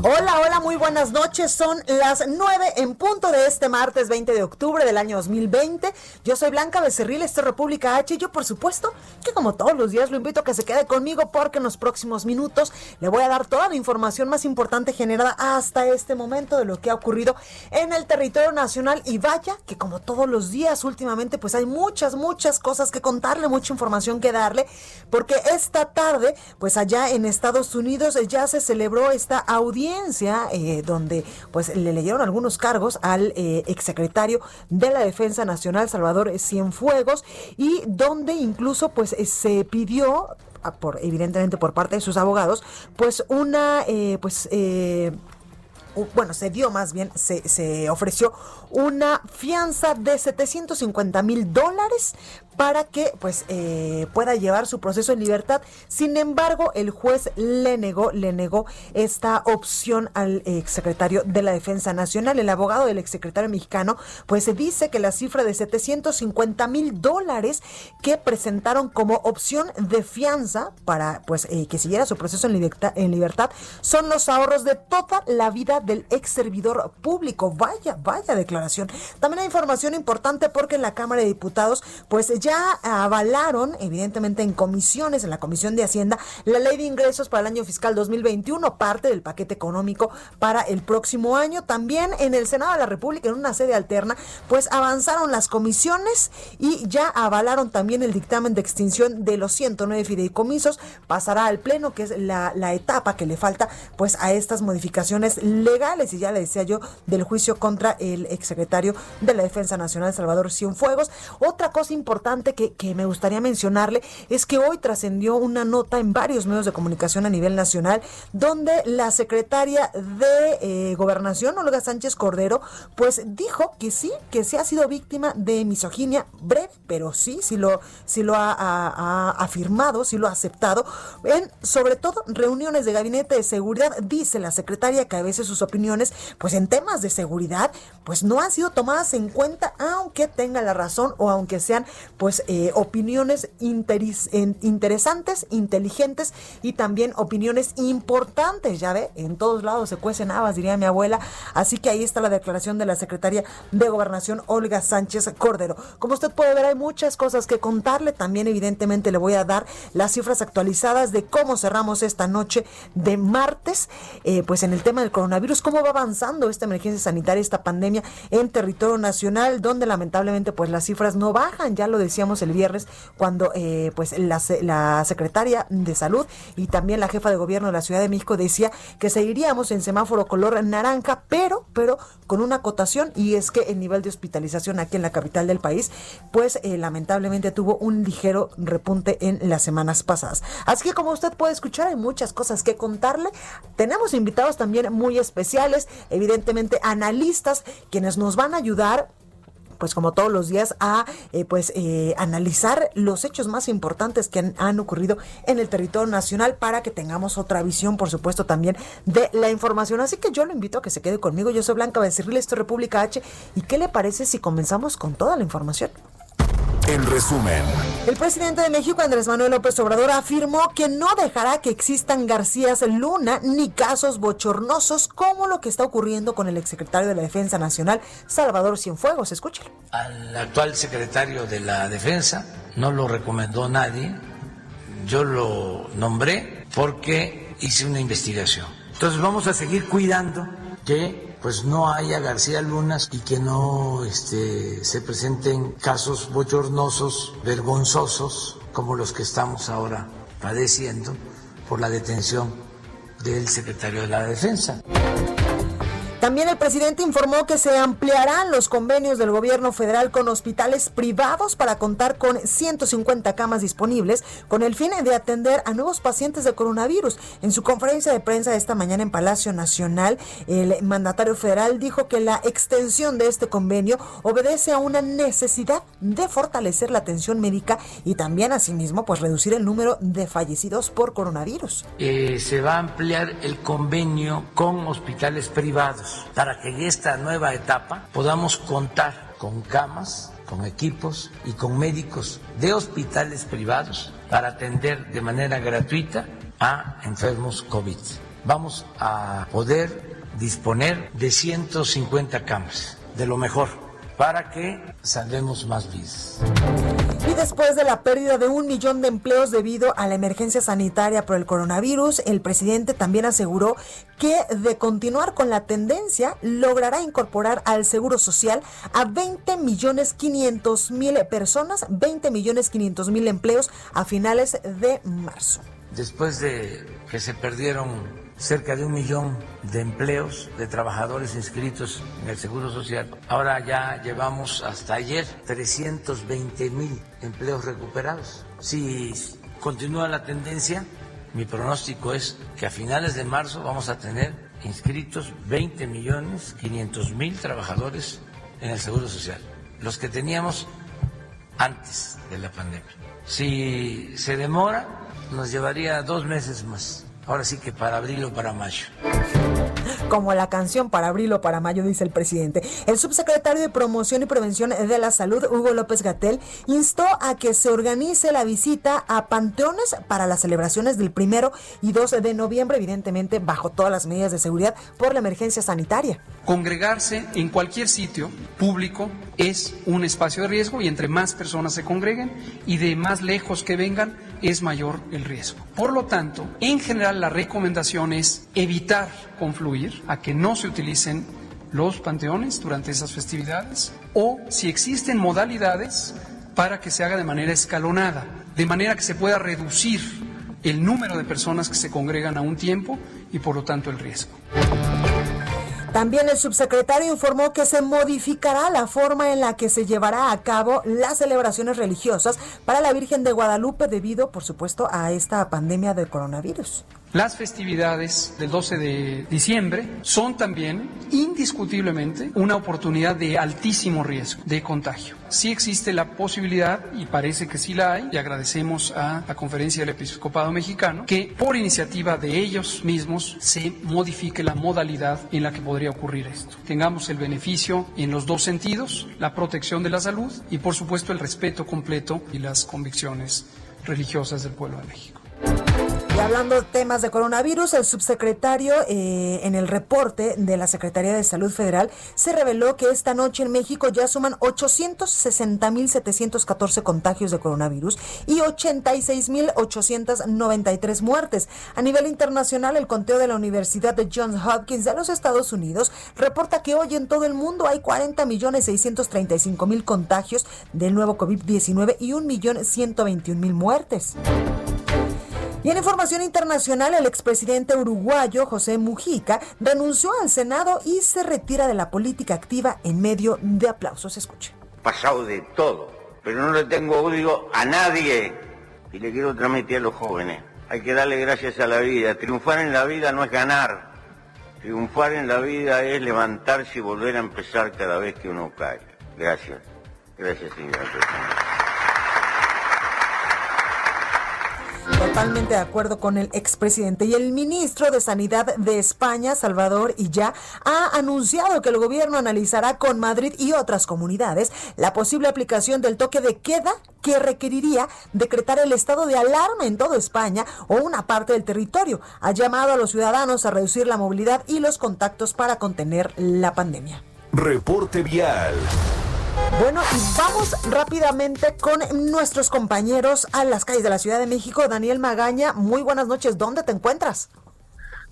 Hola, hola, muy buenas noches. Son las 9 en punto de este martes 20 de octubre del año 2020. Yo soy Blanca Becerril, esto es República H. Y yo, por supuesto, que como todos los días lo invito a que se quede conmigo porque en los próximos minutos le voy a dar toda la información más importante generada hasta este momento de lo que ha ocurrido en el territorio nacional. Y vaya que como todos los días últimamente, pues hay muchas, muchas cosas que contarle, mucha información que darle, porque esta tarde, pues allá en Estados Unidos ya se celebró esta audiencia eh, donde pues le leyeron algunos cargos al eh, exsecretario de la Defensa Nacional Salvador Cienfuegos y donde incluso pues eh, se pidió ah, por evidentemente por parte de sus abogados pues una pues bueno, se dio más bien, se, se ofreció una fianza de 750 mil dólares para que pues eh, pueda llevar su proceso en libertad. Sin embargo, el juez le negó, le negó esta opción al exsecretario de la Defensa Nacional. El abogado del exsecretario mexicano pues dice que la cifra de 750 mil dólares que presentaron como opción de fianza para pues eh, que siguiera su proceso en libertad, en libertad son los ahorros de toda la vida del ex servidor público. Vaya, vaya declaración. También hay información importante porque en la Cámara de Diputados pues ya avalaron, evidentemente en comisiones, en la Comisión de Hacienda, la ley de ingresos para el año fiscal 2021, parte del paquete económico para el próximo año. También en el Senado de la República, en una sede alterna, pues avanzaron las comisiones y ya avalaron también el dictamen de extinción de los 109 fideicomisos. Pasará al Pleno, que es la, la etapa que le falta pues a estas modificaciones legales. Y ya le decía yo del juicio contra el exsecretario de la Defensa Nacional, Salvador Cienfuegos. Otra cosa importante que, me gustaría mencionarle es que hoy trascendió una nota en varios medios de comunicación a nivel nacional donde la secretaria de eh, Gobernación, Olga Sánchez Cordero, pues dijo que sí, que sí ha sido víctima de misoginia breve, pero sí, sí lo, sí lo ha, afirmado, sí lo ha aceptado, en sobre todo reuniones de gabinete de seguridad, dice la secretaria que a veces sus opiniones, pues en temas de seguridad, pues no han sido tomadas en cuenta, aunque tenga la razón o aunque sean pues eh, opiniones interesantes, inteligentes y también opiniones importantes, ya ve, en todos lados se cuecen habas, diría mi abuela, así que ahí está la declaración de la secretaria de Gobernación, Olga Sánchez Cordero. Como usted puede ver, hay muchas cosas que contarle, también evidentemente le voy a dar las cifras actualizadas de cómo cerramos esta noche de martes, eh, pues en el tema del coronavirus, cómo va avanzando esta emergencia sanitaria, esta pandemia en territorio nacional, donde lamentablemente pues las cifras no bajan, ya lo decíamos el viernes cuando eh, pues la, la, secretaria de salud y también la jefa de gobierno de la Ciudad de México decía que seguiríamos en semáforo color naranja, pero, pero con una acotación y es que el nivel de hospitalización aquí en la capital del país, pues eh, lamentablemente tuvo un ligero repunte en las semanas pasadas. Así que como usted puede escuchar, hay muchas cosas que contarle. Tenemos invitados también muy especiales, evidentemente analistas, quienes nos van a ayudar pues como todos los días, a eh, pues eh, analizar los hechos más importantes que han, ocurrido en el territorio nacional para que tengamos otra visión, por supuesto, también de la información. Así que yo lo invito a que se quede conmigo. Yo soy Blanca Becerril, esto es República H. ¿Y qué le parece si comenzamos con toda la información? En resumen, el presidente de México, Andrés Manuel López Obrador, afirmó que no dejará que existan Garcías Luna ni casos bochornosos como lo que está ocurriendo con el exsecretario de la Defensa Nacional, Salvador Cienfuegos. Escúchelo. Al actual secretario de la Defensa no lo recomendó nadie, yo lo nombré porque hice una investigación. Entonces vamos a seguir cuidando que pues no haya García Lunas y que no este, se presenten casos bochornosos, vergonzosos, como los que estamos ahora padeciendo por la detención del secretario de la Defensa. También el presidente informó que se ampliarán los convenios del gobierno federal con hospitales privados para contar con 150 camas disponibles con el fin de atender a nuevos pacientes de coronavirus. En su conferencia de prensa esta mañana en Palacio Nacional, el mandatario federal dijo que la extensión de este convenio obedece a una necesidad de fortalecer la atención médica y también asimismo pues reducir el número de fallecidos por coronavirus. Eh, se va a ampliar el convenio con hospitales privados para que en esta nueva etapa podamos contar con camas, con equipos y con médicos de hospitales privados para atender de manera gratuita a enfermos COVID. Vamos a poder disponer de 150 camas, de lo mejor, para que salvemos más vidas. Y después de la pérdida de un millón de empleos debido a la emergencia sanitaria por el coronavirus, el presidente también aseguró que de continuar con la tendencia logrará incorporar al Seguro Social a 20 millones 500 mil personas, 20 millones 500 mil empleos a finales de marzo. Después de que se perdieron cerca de un millón de empleos de trabajadores inscritos en el Seguro Social. Ahora ya llevamos hasta ayer 320 mil empleos recuperados. Si continúa la tendencia, mi pronóstico es que a finales de marzo vamos a tener inscritos 20 millones 500 mil trabajadores en el Seguro Social, los que teníamos antes de la pandemia. Si se demora, nos llevaría dos meses más ahora sí que para abril o para mayo. Como la canción para abril o para mayo, dice el presidente. El subsecretario de Promoción y Prevención de la Salud, Hugo López Gatel, instó a que se organice la visita a panteones para las celebraciones del primero y 12 de noviembre, evidentemente bajo todas las medidas de seguridad por la emergencia sanitaria. Congregarse en cualquier sitio público es un espacio de riesgo y entre más personas se congreguen y de más lejos que vengan, es mayor el riesgo. Por lo tanto, en general la recomendación es evitar confluir, a que no se utilicen los panteones durante esas festividades o si existen modalidades para que se haga de manera escalonada, de manera que se pueda reducir el número de personas que se congregan a un tiempo y por lo tanto el riesgo. También el subsecretario informó que se modificará la forma en la que se llevará a cabo las celebraciones religiosas para la Virgen de Guadalupe debido, por supuesto, a esta pandemia del coronavirus. Las festividades del 12 de diciembre son también indiscutiblemente una oportunidad de altísimo riesgo de contagio. Sí existe la posibilidad, y parece que sí la hay, y agradecemos a la Conferencia del Episcopado Mexicano, que por iniciativa de ellos mismos se modifique la modalidad en la que podría ocurrir esto. Tengamos el beneficio en los dos sentidos, la protección de la salud y por supuesto el respeto completo y las convicciones religiosas del pueblo de México. Hablando de temas de coronavirus, el subsecretario eh, en el reporte de la Secretaría de Salud Federal se reveló que esta noche en México ya suman 860.714 contagios de coronavirus y 86.893 muertes. A nivel internacional, el conteo de la Universidad de Johns Hopkins de los Estados Unidos reporta que hoy en todo el mundo hay 40.635.000 contagios del nuevo COVID-19 y 1.121.000 muertes. Y en información internacional, el expresidente uruguayo José Mujica renunció al Senado y se retira de la política activa en medio de aplausos. Escuche. Pasado de todo, pero no le tengo odio a nadie y le quiero transmitir a los jóvenes. Hay que darle gracias a la vida. Triunfar en la vida no es ganar. Triunfar en la vida es levantarse y volver a empezar cada vez que uno cae. Gracias. Gracias, señora presidenta. Totalmente de acuerdo con el expresidente. Y el ministro de Sanidad de España, Salvador Illa, ha anunciado que el gobierno analizará con Madrid y otras comunidades la posible aplicación del toque de queda que requeriría decretar el estado de alarma en toda España o una parte del territorio. Ha llamado a los ciudadanos a reducir la movilidad y los contactos para contener la pandemia. Reporte vial. Bueno, y vamos rápidamente con nuestros compañeros a las calles de la Ciudad de México. Daniel Magaña, muy buenas noches. ¿Dónde te encuentras?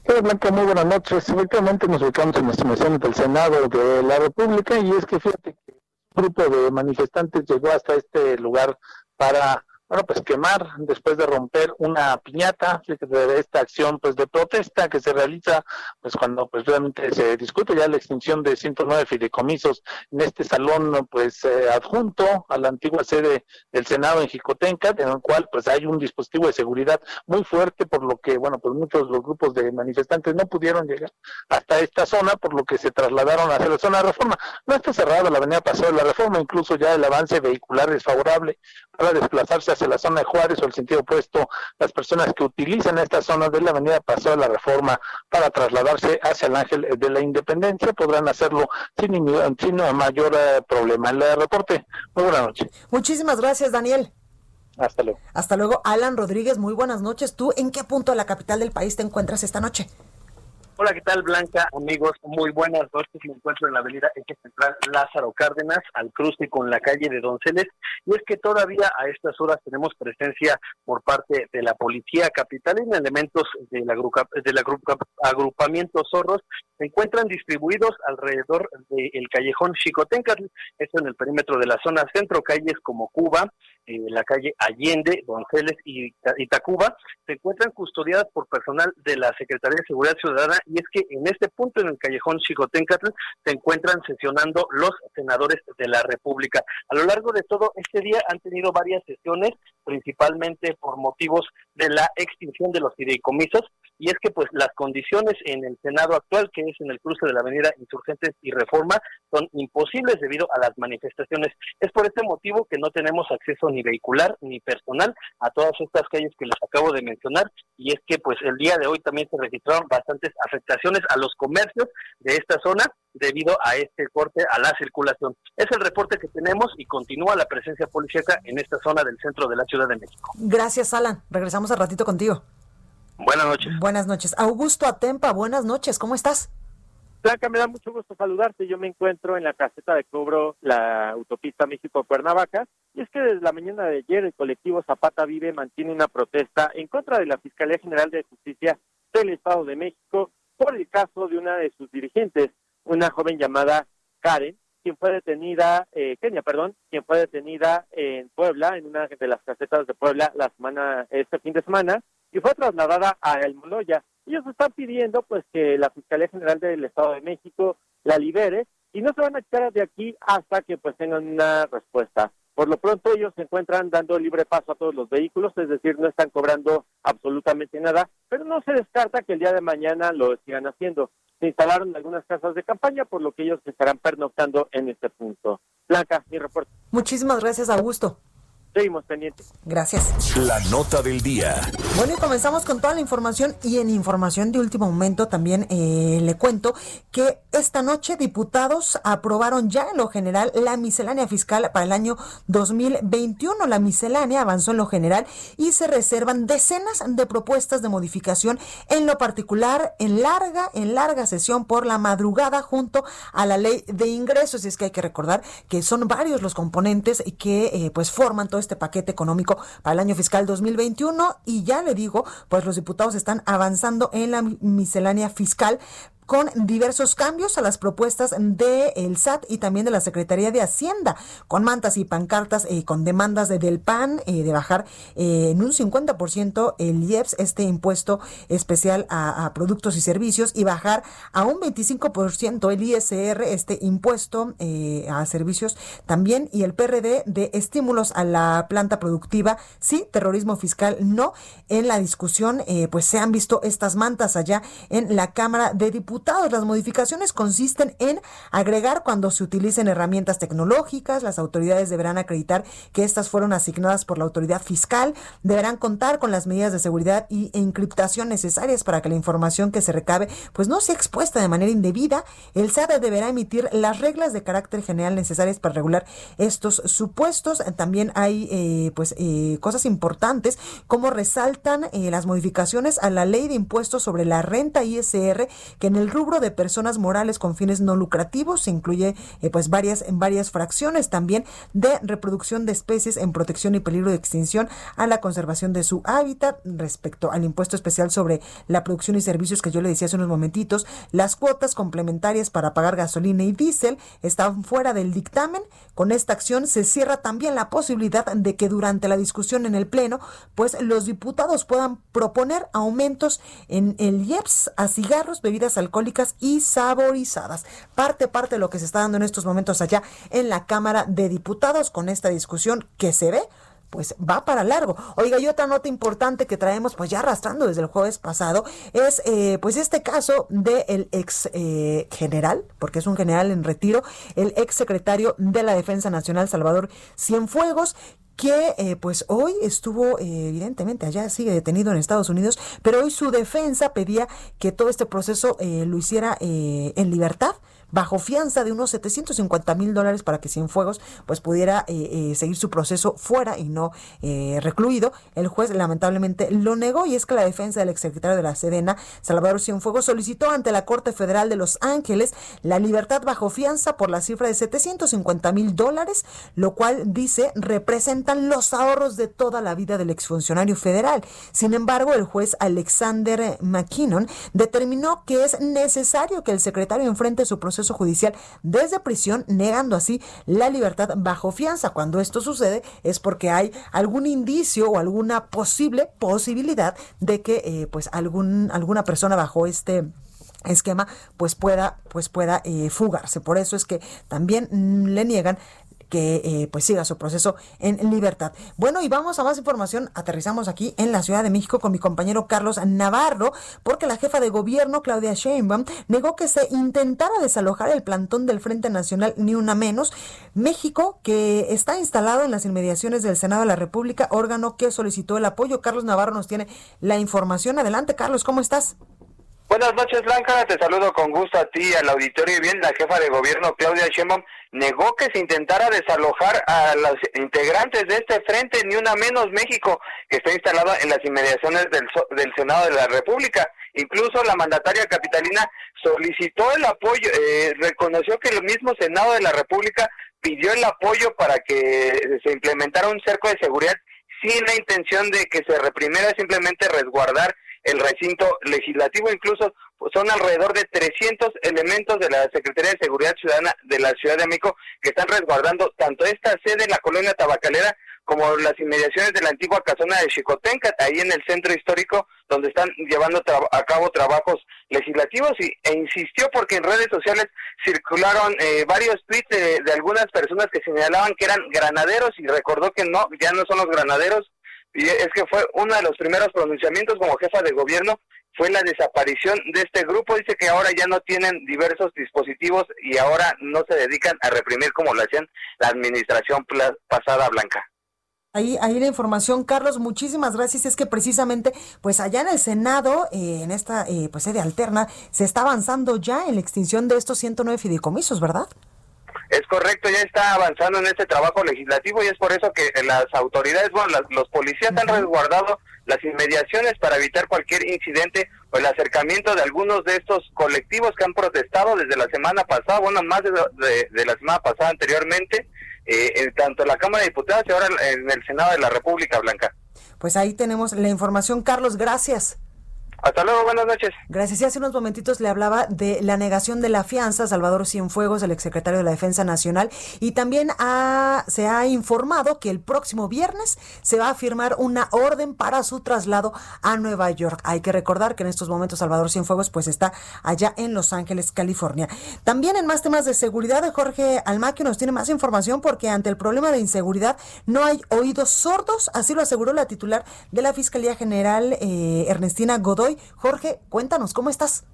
Hola Blanca, muy buenas noches. Efectivamente nos ubicamos en nuestra misión del Senado de la República y es que fíjate que un grupo de manifestantes llegó hasta este lugar para bueno, pues quemar después de romper una piñata, de esta acción pues de protesta que se realiza pues cuando pues realmente se discute ya la extinción de 109 fideicomisos en este salón pues eh, adjunto a la antigua sede del Senado en Jicotenca, en el cual pues hay un dispositivo de seguridad muy fuerte por lo que bueno, pues muchos de los grupos de manifestantes no pudieron llegar hasta esta zona por lo que se trasladaron hacia la zona de reforma. No está cerrada la avenida Paseo de la Reforma, incluso ya el avance vehicular es favorable para desplazarse hacia la zona de Juárez o el sentido opuesto, las personas que utilizan esta zona de la avenida Paseo de la Reforma para trasladarse hacia el Ángel de la Independencia podrán hacerlo sin, sin mayor eh, problema. El reporte, muy buenas noches. Muchísimas gracias, Daniel. Hasta luego. Hasta luego, Alan Rodríguez, muy buenas noches. ¿Tú en qué punto de la capital del país te encuentras esta noche? Hola, ¿qué tal, Blanca? Amigos, muy buenas noches. Me encuentro en la avenida Eje Central Lázaro Cárdenas, al cruce con la calle de Donceles. Y es que todavía a estas horas tenemos presencia por parte de la policía capital en elementos del, del agrupamiento Zorros. Se encuentran distribuidos alrededor del callejón Chicotencatl, esto en el perímetro de la zona centro, calles como Cuba, eh, la calle Allende, Donceles y, y Tacuba. Se encuentran custodiadas por personal de la Secretaría de Seguridad Ciudadana y es que en este punto, en el callejón Chicotencatl, se encuentran sesionando los senadores de la República. A lo largo de todo este día han tenido varias sesiones, principalmente por motivos de la extinción de los fideicomisos, y es que pues las condiciones en el Senado actual, que es en el cruce de la avenida Insurgentes y Reforma, son imposibles debido a las manifestaciones. Es por este motivo que no tenemos acceso ni vehicular ni personal a todas estas calles que les acabo de mencionar, y es que pues el día de hoy también se registraron bastantes afectaciones a los comercios de esta zona debido a este corte a la circulación. Es el reporte que tenemos y continúa la presencia policíaca en esta zona del centro de la Ciudad de México. Gracias, Alan. Regresamos al ratito contigo. Buenas noches. Buenas noches. Augusto Atempa, buenas noches. ¿Cómo estás? Blanca, me da mucho gusto saludarte. Yo me encuentro en la caseta de cobro, la autopista México-Cuernavaca. Y es que desde la mañana de ayer el colectivo Zapata Vive mantiene una protesta en contra de la Fiscalía General de Justicia del Estado de México por el caso de una de sus dirigentes, una joven llamada Karen, quien fue detenida, eh, Kenia, perdón, quien fue detenida en Puebla, en una de las casetas de Puebla la semana, este fin de semana, y fue trasladada a El Moloya. Ellos están pidiendo pues que la Fiscalía General del Estado de México la libere y no se van a echar de aquí hasta que pues tengan una respuesta. Por lo pronto ellos se encuentran dando libre paso a todos los vehículos, es decir, no están cobrando absolutamente nada, pero no se descarta que el día de mañana lo sigan haciendo. Se instalaron algunas casas de campaña, por lo que ellos estarán pernoctando en este punto. Blanca, mi reporte. Muchísimas gracias, Augusto. Seguimos pendientes. Gracias. La nota del día. Bueno, y comenzamos con toda la información y en información de último momento también eh, le cuento que esta noche diputados aprobaron ya en lo general la miscelánea fiscal para el año 2021. La miscelánea avanzó en lo general y se reservan decenas de propuestas de modificación en lo particular en larga, en larga sesión por la madrugada junto a la ley de ingresos. Y es que hay que recordar que son varios los componentes que eh, pues forman todo este paquete económico para el año fiscal 2021 y ya le digo, pues los diputados están avanzando en la miscelánea fiscal con diversos cambios a las propuestas del el SAT y también de la Secretaría de Hacienda, con mantas y pancartas, eh, con demandas de, del PAN eh, de bajar eh, en un 50% el IEPS, este impuesto especial a, productos y servicios, y bajar a un 25% el ISR, este impuesto a servicios también, y el PRD de estímulos a la planta productiva, sí, terrorismo fiscal, no. En la discusión, pues se han visto estas mantas allá en la Cámara de Diputados las modificaciones consisten en agregar cuando se utilicen herramientas tecnológicas, las autoridades deberán acreditar que estas fueron asignadas por la autoridad fiscal, deberán contar con las medidas de seguridad y encriptación necesarias para que la información que se recabe pues no sea expuesta de manera indebida. El SAT deberá emitir las reglas de carácter general necesarias para regular estos supuestos. También hay eh, pues eh, cosas importantes como resaltan eh, las modificaciones a la ley de impuestos sobre la renta ISR que en el el rubro de personas morales con fines no lucrativos. Se incluye eh, pues varias, en varias fracciones también de reproducción de especies en protección y peligro de extinción a la conservación de su hábitat respecto al impuesto especial sobre la producción y servicios que yo le decía hace unos momentitos. Las cuotas complementarias para pagar gasolina y diésel están fuera del dictamen. Con esta acción se cierra también la posibilidad de que durante la discusión en el Pleno, pues los diputados puedan proponer aumentos en el IEPS a cigarros, bebidas alcohólicas y saborizadas. Parte, parte de lo que se está dando en estos momentos allá en la Cámara de Diputados con esta discusión que se ve pues va para largo. Oiga, y otra nota importante que traemos pues ya arrastrando desde el jueves pasado es eh, pues este caso del ex eh, general, porque es un general en retiro, el ex secretario de la Defensa Nacional Salvador Cienfuegos, que eh, pues hoy estuvo eh, evidentemente allá sigue detenido en Estados Unidos, pero hoy su defensa pedía que todo este proceso eh, lo hiciera en libertad bajo fianza de unos 750 mil dólares para que Cienfuegos pues pudiera eh, eh, seguir su proceso fuera y no eh, recluido. El juez lamentablemente lo negó y es que la defensa del exsecretario de la Sedena, Salvador Cienfuegos, solicitó ante la Corte Federal de Los Ángeles la libertad bajo fianza por la cifra de 750 mil dólares, lo cual dice representan los ahorros de toda la vida del exfuncionario federal. Sin embargo, el juez Alexander McKinnon determinó que es necesario que el secretario enfrente su proceso judicial desde prisión, negando así la libertad bajo fianza. Cuando esto sucede es porque hay algún indicio o alguna posible posibilidad de que eh, pues algún, alguna persona bajo este esquema pues pueda pues pueda eh, fugarse por eso es que también mm, le niegan que eh, pues siga su proceso en libertad. Bueno, y vamos a más información. Aterrizamos aquí en la Ciudad de México con mi compañero Carlos Navarro, porque la jefa de gobierno, Claudia Sheinbaum, negó que se intentara desalojar el plantón del Frente Nacional Ni Una Menos. México, que está instalado en las inmediaciones del Senado de la República, órgano que solicitó el apoyo. Carlos Navarro nos tiene la información. Adelante, Carlos, ¿cómo estás? Buenas noches, Blanca. Te saludo con gusto a ti, al auditorio. Y bien, la jefa de gobierno, Claudia Sheinbaum, negó que se intentara desalojar a los integrantes de este frente, ni una menos México, que está instalado en las inmediaciones del, del Senado de la República. Incluso la mandataria capitalina solicitó el apoyo, eh, reconoció que el mismo Senado de la República pidió el apoyo para que se implementara un cerco de seguridad sin la intención de que se reprimiera, simplemente resguardar el recinto legislativo. Incluso pues, son alrededor de 300 elementos de la Secretaría de Seguridad Ciudadana de la Ciudad de México que están resguardando tanto esta sede en la colonia tabacalera como las inmediaciones de la antigua casona de Chicotenca, ahí en el centro histórico, donde están llevando a cabo trabajos legislativos, y, e insistió porque en redes sociales circularon eh, varios tweets de, de, algunas personas que señalaban que eran granaderos, y recordó que no, ya no son los granaderos, y es que fue uno de los primeros pronunciamientos como jefa de gobierno, fue la desaparición de este grupo. Dice que ahora ya no tienen diversos dispositivos y ahora no se dedican a reprimir como lo hacían la administración pasada blanca. Ahí, ahí la información, Carlos, muchísimas gracias. Es que precisamente, pues allá en el Senado, eh, en esta eh, pues sede alterna, se está avanzando ya en la extinción de estos 109 fideicomisos, ¿verdad? Es correcto, ya está avanzando en este trabajo legislativo y es por eso que las autoridades, bueno, los policías han resguardado las inmediaciones para evitar cualquier incidente o el acercamiento de algunos de estos colectivos que han protestado desde la semana pasada, bueno, más de, la semana pasada anteriormente, eh, en tanto en la Cámara de Diputados y ahora en el Senado de la República Blanca. Pues ahí tenemos la información. Carlos, gracias. Hasta luego, buenas noches. Gracias. Y hace unos momentitos le hablaba de la negación de la fianza Salvador Cienfuegos, el exsecretario de la Defensa Nacional, y también se ha informado que el próximo viernes se va a firmar una orden para su traslado a Nueva York. Hay que recordar que en estos momentos Salvador Cienfuegos pues está allá en Los Ángeles, California. También en más temas de seguridad, Jorge Almaquio nos tiene más información porque ante el problema de inseguridad no hay oídos sordos, así lo aseguró la titular de la Fiscalía General, eh, Ernestina Godoy Jorge, cuéntanos, ¿cómo estás?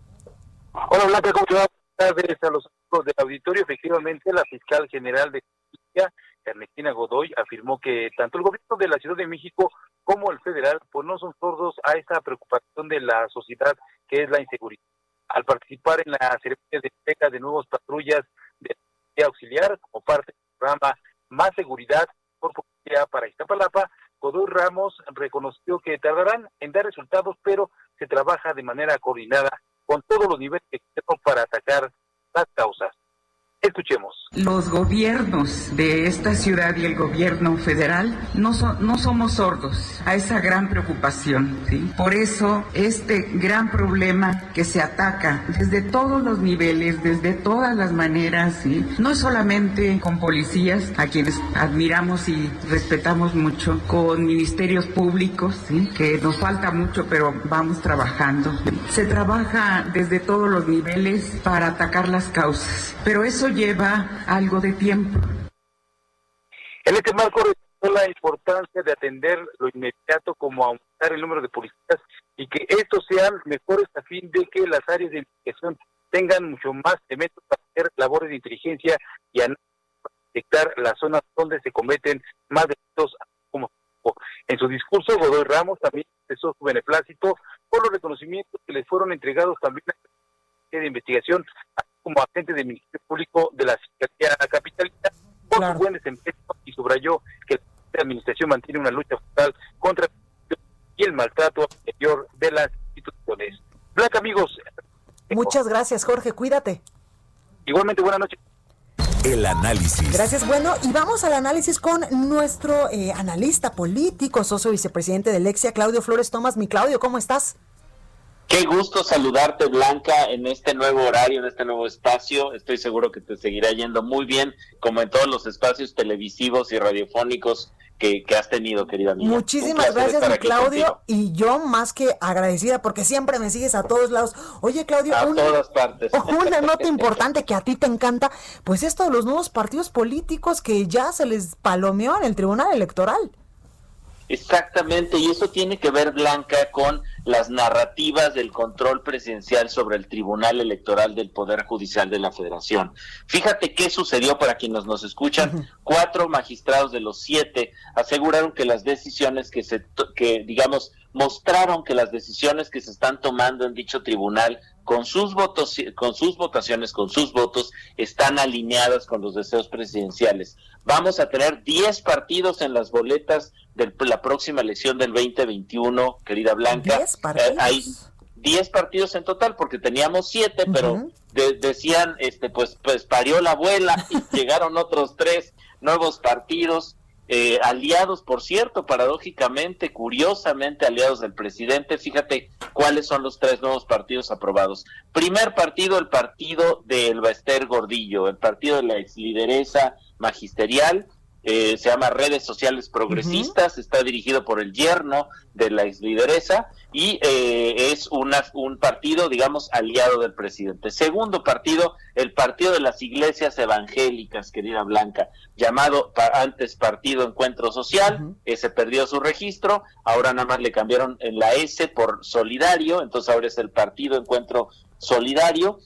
Hola Blanca, ¿cómo te va? A los amigos del auditorio, efectivamente, la fiscal general de justicia, Ernestina Godoy, afirmó que tanto el gobierno de la Ciudad de México como el federal, pues no son sordos a esta preocupación de la sociedad que es la inseguridad. Al participar en la ceremonia de entrega de nuevas patrullas de auxiliar como parte del programa Más Seguridad por Policía para Iztapalapa, Godoy Ramos reconoció que tardarán en dar resultados, pero se trabaja de manera coordinada con todos los niveles para atacar las causas. Escuchemos. Los gobiernos de esta ciudad y el gobierno federal no, no somos sordos a esa gran preocupación. ¿sí? Por eso este gran problema que se ataca desde todos los niveles, desde todas las maneras, ¿sí? no solamente con policías, a quienes admiramos y respetamos mucho, con ministerios públicos, ¿sí? que nos falta mucho, pero vamos trabajando. Se trabaja desde todos los niveles para atacar las causas, pero eso lleva algo de tiempo. En este marco la importancia de atender lo inmediato como aumentar el número de policías y que estos sean mejores a fin de que las áreas de investigación tengan mucho más elementos para hacer labores de inteligencia y detectar las zonas donde se cometen más delitos como en su discurso, Godoy Ramos también expresó su beneplácito por los reconocimientos que les fueron entregados también a la de investigación, como agente del Ministerio Público de la Fiscalía Capitalista por su buen desempeño y subrayó que la administración mantiene una lucha total contra y el maltrato exterior de las instituciones. Blanca, amigos. Muchas gracias, Jorge. Cuídate. Igualmente, buenas noches. El análisis. Gracias. Bueno, y vamos al análisis con nuestro eh, analista político, socio vicepresidente de Lexia, Claudio Flores Tomás. Mi Claudio, ¿cómo estás? Qué gusto saludarte, Blanca, en este nuevo horario, en este nuevo espacio. Estoy seguro que te seguirá yendo muy bien, como en todos los espacios televisivos y radiofónicos que, has tenido, querida amiga. Muchísimas gracias, Claudio. Y yo más que agradecida, porque siempre me sigues a todos lados. Oye, Claudio, a todas partes. una nota importante que a ti te encanta, pues esto de los nuevos partidos políticos que ya se les palomeó en el Tribunal Electoral. Exactamente, y eso tiene que ver, Blanca, con las narrativas del control presidencial sobre el Tribunal Electoral del Poder Judicial de la Federación. Fíjate qué sucedió para quienes nos escuchan. Cuatro magistrados de los siete aseguraron que las decisiones que se, que digamos, mostraron que las decisiones que se están tomando en dicho tribunal con sus votos, con sus votaciones, con sus votos, están alineadas con los deseos presidenciales. Vamos a tener 10 partidos en las boletas de la próxima elección del 2021, querida Blanca. 10 partidos. Eh, hay 10 partidos en total, porque teníamos 7, pero decían, este, pues, pues parió la abuela y llegaron otros tres nuevos partidos. Eh, aliados, por cierto, paradójicamente, curiosamente, aliados del presidente. Fíjate cuáles son los tres nuevos partidos aprobados. Primer partido, el partido de Elbaester Gordillo, el partido de la ex lideresa magisterial, eh, se llama Redes Sociales Progresistas, está dirigido por el yerno de la ex lideresa y eh, es una, un partido, digamos, aliado del presidente. Segundo partido, el Partido de las Iglesias Evangélicas, querida Blanca, llamado antes Partido Encuentro Social, ese perdió su registro, ahora nada más le cambiaron en la S por Solidario, entonces ahora es el Partido Encuentro solidario.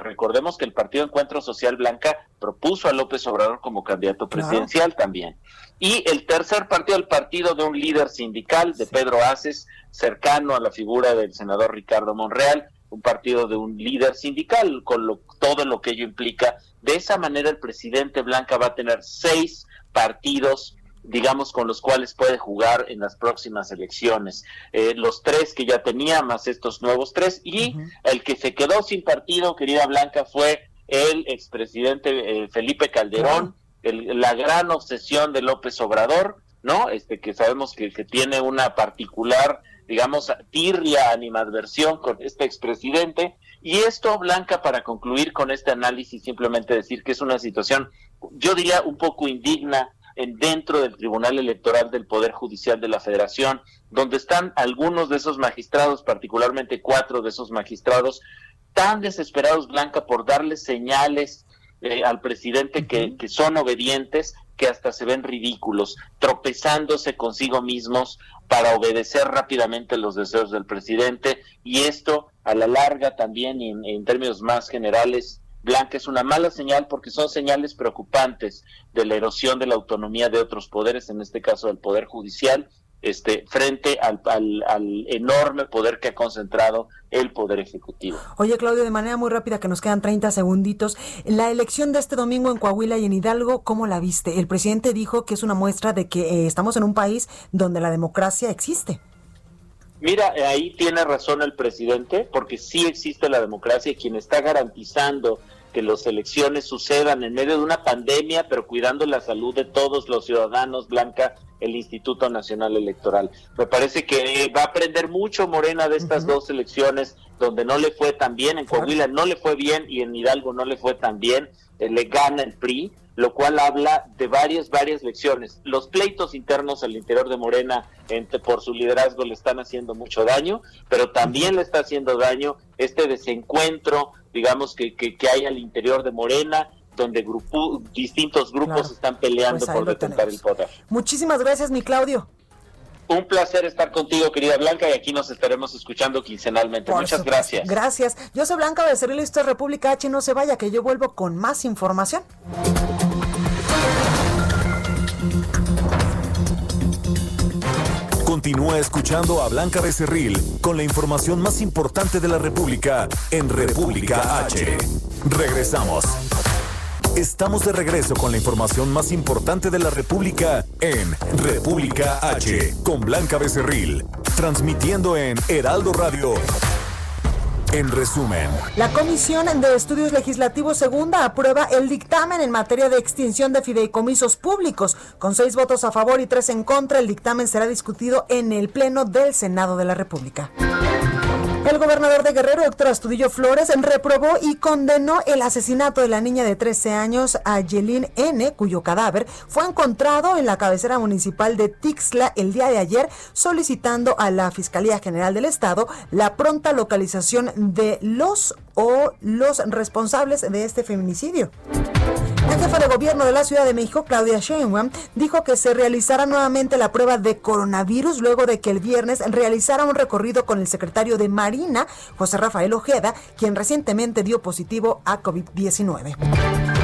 recordemos que el Partido Encuentro Social Blanca propuso a López Obrador como candidato presidencial también. Y el tercer partido, el partido de un líder sindical, de Pedro Aces, cercano a la figura del senador Ricardo Monreal, un partido de un líder sindical, con lo, todo lo que ello implica. De esa manera el presidente Blanca va a tener seis partidos digamos, con los cuales puede jugar en las próximas elecciones. Eh, los tres que ya tenía, más estos nuevos tres, y el que se quedó sin partido, querida Blanca, fue el expresidente eh, Felipe Calderón, la gran obsesión de López Obrador, ¿no? Este que sabemos que, que tiene una particular, digamos, tirria, animadversión con este expresidente. Y esto, Blanca, para concluir con este análisis, simplemente decir que es una situación, yo diría, un poco indigna en, dentro del Tribunal Electoral del Poder Judicial de la Federación, donde están algunos de esos magistrados, particularmente cuatro de esos magistrados, tan desesperados, Blanca, por darle señales eh, al presidente que, que son obedientes, que hasta se ven ridículos, tropezándose consigo mismos para obedecer rápidamente los deseos del presidente. Y esto a la larga también en términos más generales Blanca es una mala señal porque son señales preocupantes de la erosión de la autonomía de otros poderes, en este caso del Poder Judicial, este, frente al, al, enorme poder que ha concentrado el Poder Ejecutivo. Oye, Claudio, de manera muy rápida, que nos quedan 30 segunditos, la elección de este domingo en Coahuila y en Hidalgo, ¿cómo la viste? El presidente dijo que es una muestra de que eh, estamos en un país donde la democracia existe. Mira, ahí tiene razón el presidente, porque sí existe la democracia y quien está garantizando que las elecciones sucedan en medio de una pandemia, pero cuidando la salud de todos los ciudadanos, Blanca, el Instituto Nacional Electoral. Me parece que va a aprender mucho Morena de estas dos elecciones, donde no le fue tan bien, en Coahuila no le fue bien y en Hidalgo no le fue tan bien, eh, le gana el PRI, lo cual habla de varias, varias lecciones. Los pleitos internos al interior de Morena entre, por su liderazgo le están haciendo mucho daño, pero también le está haciendo daño este desencuentro digamos, que, que, hay al interior de Morena, donde grupo, distintos grupos están peleando pues por detentar el poder. Muchísimas gracias, mi Claudio. Un placer estar contigo, querida Blanca, y aquí nos estaremos escuchando quincenalmente. Muchas gracias. Gracias. Yo soy Blanca Becerril, esto es República H. No se vaya, que yo vuelvo con más información. Continúa escuchando a Blanca Becerril con la información más importante de la República en República H. Regresamos. Estamos de regreso con la información más importante de la República en República H con Blanca Becerril, transmitiendo en Heraldo Radio en resumen, la Comisión de Estudios Legislativos Segunda aprueba el dictamen en materia de extinción de fideicomisos públicos. Con seis votos a favor y tres en contra, el dictamen será discutido en el Pleno del Senado de la República. El gobernador de Guerrero, doctor Astudillo Flores, reprobó y condenó el asesinato de la niña de 13 años, Ayelín N., cuyo cadáver fue encontrado en la cabecera municipal de Tixla el día de ayer, solicitando a la Fiscalía General del Estado la pronta localización de los o los responsables de este feminicidio. La jefa de gobierno de la Ciudad de México, Claudia Sheinbaum, dijo que se realizará nuevamente la prueba de coronavirus luego de que el viernes realizara un recorrido con el secretario de Marina, José Rafael Ojeda, quien recientemente dio positivo a COVID-19.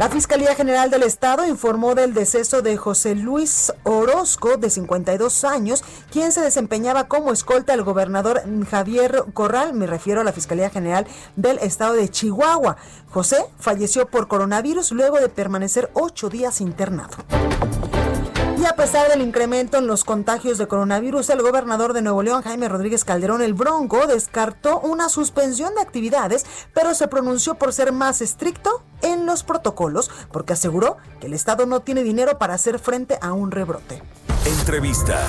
La Fiscalía General del Estado informó del deceso de José Luis Orozco, de 52 años, quien se desempeñaba como escolta al gobernador Javier Corral. Me refiero a la Fiscalía General del Estado de Chihuahua. José falleció por coronavirus luego de permanecer ocho días internado. Y a pesar del incremento en los contagios de coronavirus, el gobernador de Nuevo León, Jaime Rodríguez Calderón el Bronco, descartó una suspensión de actividades, pero se pronunció por ser más estricto en los protocolos, porque aseguró que el Estado no tiene dinero para hacer frente a un rebrote. Entrevista.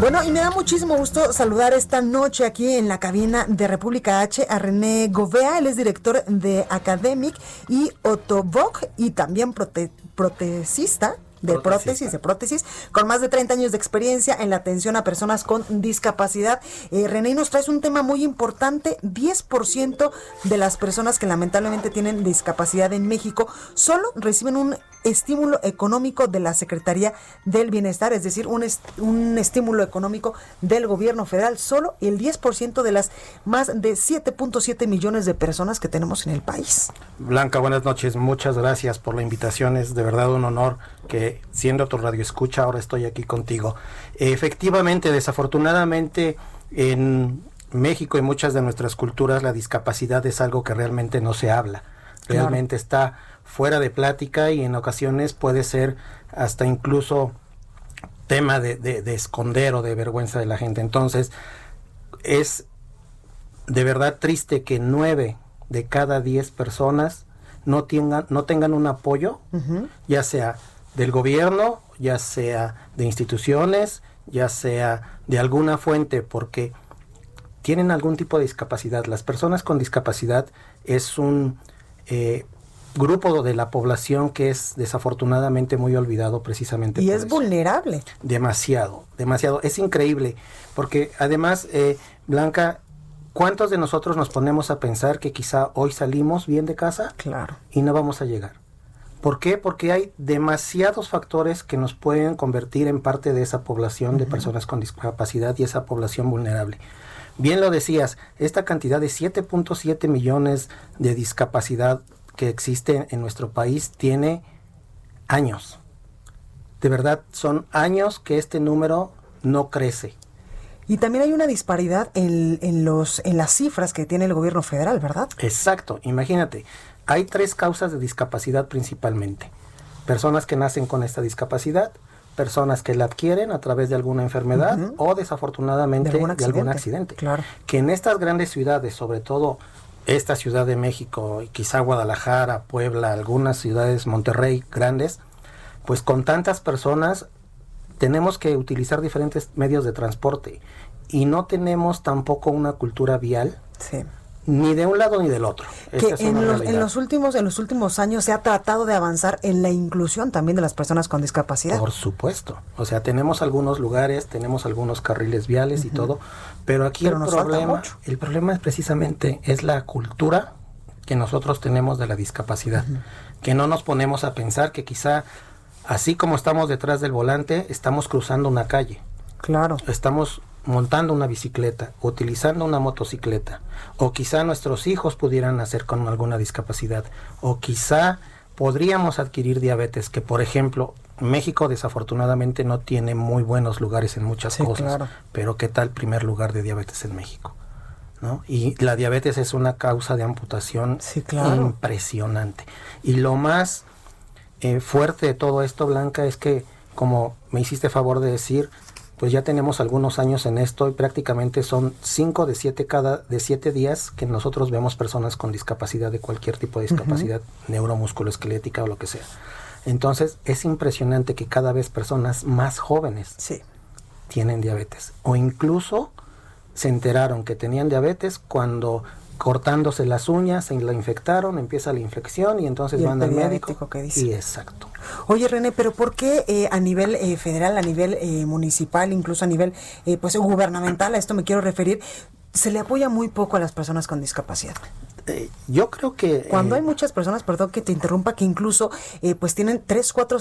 Bueno, y me da muchísimo gusto saludar esta noche aquí en la cabina de República H a René Govea. Él es director de Academic y Otovoc y también protecista de prótesis, de prótesis, con más de 30 años de experiencia en la atención a personas con discapacidad. Eh, René, nos traes un tema muy importante, 10% de las personas que lamentablemente tienen discapacidad en México solo reciben un estímulo económico de la Secretaría del Bienestar, es decir, un, un estímulo económico del gobierno federal, solo el 10% de las más de 7.7 millones de personas que tenemos en el país. Blanca, buenas noches, muchas gracias por la invitación, es de verdad un honor que siendo tu radio escucha, ahora estoy aquí contigo. Efectivamente, desafortunadamente, en México y muchas de nuestras culturas la discapacidad es algo que realmente no se habla, realmente está fuera de plática y en ocasiones puede ser hasta incluso tema de, de, esconder o de vergüenza de la gente. Entonces, es de verdad triste que nueve de cada diez personas no tengan, no tengan un apoyo, ya sea del gobierno, ya sea de instituciones, ya sea de alguna fuente, porque tienen algún tipo de discapacidad. Las personas con discapacidad es un eh, grupo de la población que es desafortunadamente muy olvidado precisamente. Y es vulnerable. Demasiado, demasiado. Es increíble, porque además, eh, Blanca, ¿cuántos de nosotros nos ponemos a pensar que quizá hoy salimos bien de casa? Claro. Y no vamos a llegar. ¿Por qué? Porque hay demasiados factores que nos pueden convertir en parte de esa población de personas con discapacidad y esa población vulnerable. Bien lo decías, esta cantidad de 7.7 millones de discapacidad que existe en nuestro país tiene años. De verdad, son años que este número no crece. Y también hay una disparidad en, en, los, en las cifras que tiene el gobierno federal, ¿verdad? Exacto. Imagínate, hay tres causas de discapacidad principalmente. Personas que nacen con esta discapacidad, personas que la adquieren a través de alguna enfermedad o desafortunadamente de algún, accidente. Claro. Que en estas grandes ciudades, sobre todo esta Ciudad de México y quizá Guadalajara, Puebla, algunas ciudades, Monterrey, grandes, pues con tantas personas tenemos que utilizar diferentes medios de transporte y no tenemos tampoco una cultura vial. Sí ni de un lado ni del otro. Que en los, en los, últimos en los últimos años se ha tratado de avanzar en la inclusión también de las personas con discapacidad. Por supuesto. O sea, tenemos algunos lugares, tenemos algunos carriles viales y todo, pero aquí el problema el problema es precisamente es la cultura que nosotros tenemos de la discapacidad, que no nos ponemos a pensar que quizá así como estamos detrás del volante, estamos cruzando una calle. Claro. Estamos montando una bicicleta, utilizando una motocicleta, o quizá nuestros hijos pudieran nacer con alguna discapacidad, o quizá podríamos adquirir diabetes, que por ejemplo México desafortunadamente no tiene muy buenos lugares en muchas cosas, pero ¿qué tal primer lugar de diabetes en México? ¿No? Y la diabetes es una causa de amputación impresionante. Y lo más eh, fuerte de todo esto, Blanca, es que, como me hiciste favor de decir, pues ya tenemos algunos años en esto y prácticamente son 5 de 7 cada de siete días que nosotros vemos personas con discapacidad de cualquier tipo de discapacidad, neuromusculoesquelética o lo que sea. Entonces es impresionante que cada vez personas más jóvenes sí. tienen diabetes o incluso se enteraron que tenían diabetes cuando cortándose las uñas, se la infectaron, empieza la infección y entonces van al médico. Que dice. Y exacto. Oye René, pero ¿por qué eh, a nivel eh, federal, a nivel eh, municipal, incluso a nivel pues gubernamental, a esto me quiero referir, se le apoya muy poco a las personas con discapacidad? Yo creo que... Cuando hay muchas personas, perdón que te interrumpa, que incluso pues tienen tres cuatro,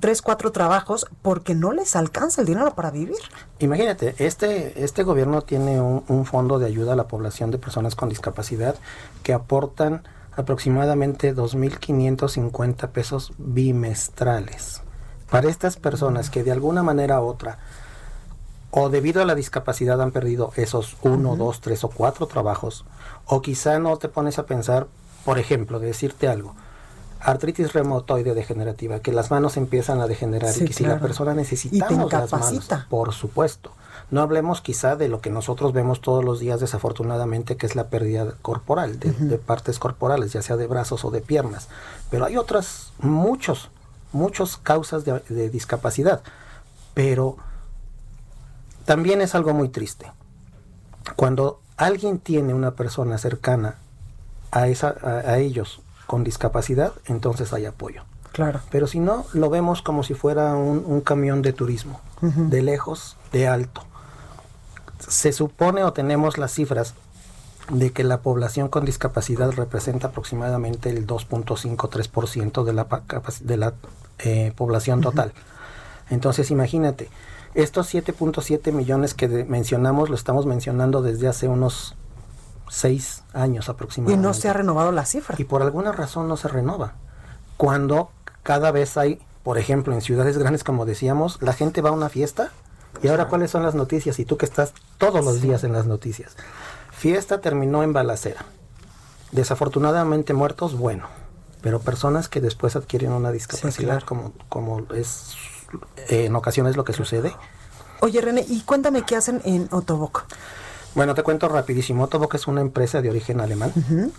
tres, cuatro trabajos porque no les alcanza el dinero para vivir. Imagínate, este, este gobierno tiene un, un fondo de ayuda a la población de personas con discapacidad que aportan aproximadamente 2.550 pesos bimestrales. Para estas personas que de alguna manera u otra o debido a la discapacidad han perdido esos uno, dos, tres o cuatro trabajos, o quizá no te pones a pensar, por ejemplo, de decirte algo, artritis reumatoide degenerativa, que las manos empiezan a degenerar y que si la persona necesitamos las manos, por supuesto. No hablemos quizá de lo que nosotros vemos todos los días desafortunadamente, que es la pérdida corporal, de, partes corporales, ya sea de brazos o de piernas. Pero hay otras, muchos, muchas causas de, discapacidad. Pero también es algo muy triste. Cuando alguien tiene una persona cercana a, esa, a, ellos con discapacidad, entonces hay apoyo. Claro. Pero si no, lo vemos como si fuera un, camión de turismo, de lejos, de alto se supone o tenemos las cifras de que la población con discapacidad representa aproximadamente el 2.53% de la, de la eh, población total. Entonces imagínate, estos 7.7 millones que mencionamos lo estamos mencionando desde hace unos 6 años aproximadamente. Y no se ha renovado la cifra. Y por alguna razón no se renova. Cuando cada vez hay, por ejemplo, en ciudades grandes, como decíamos, la gente va a una fiesta y ahora, ¿cuáles son las noticias? Y tú que estás todos los días en las noticias. Fiesta terminó en balacera. Desafortunadamente muertos, bueno. Pero personas que después adquieren una discapacidad, como, como es en ocasiones lo que sucede. Oye, René, y cuéntame qué hacen en Otobok. Bueno, te cuento rapidísimo. Otobok es una empresa de origen alemán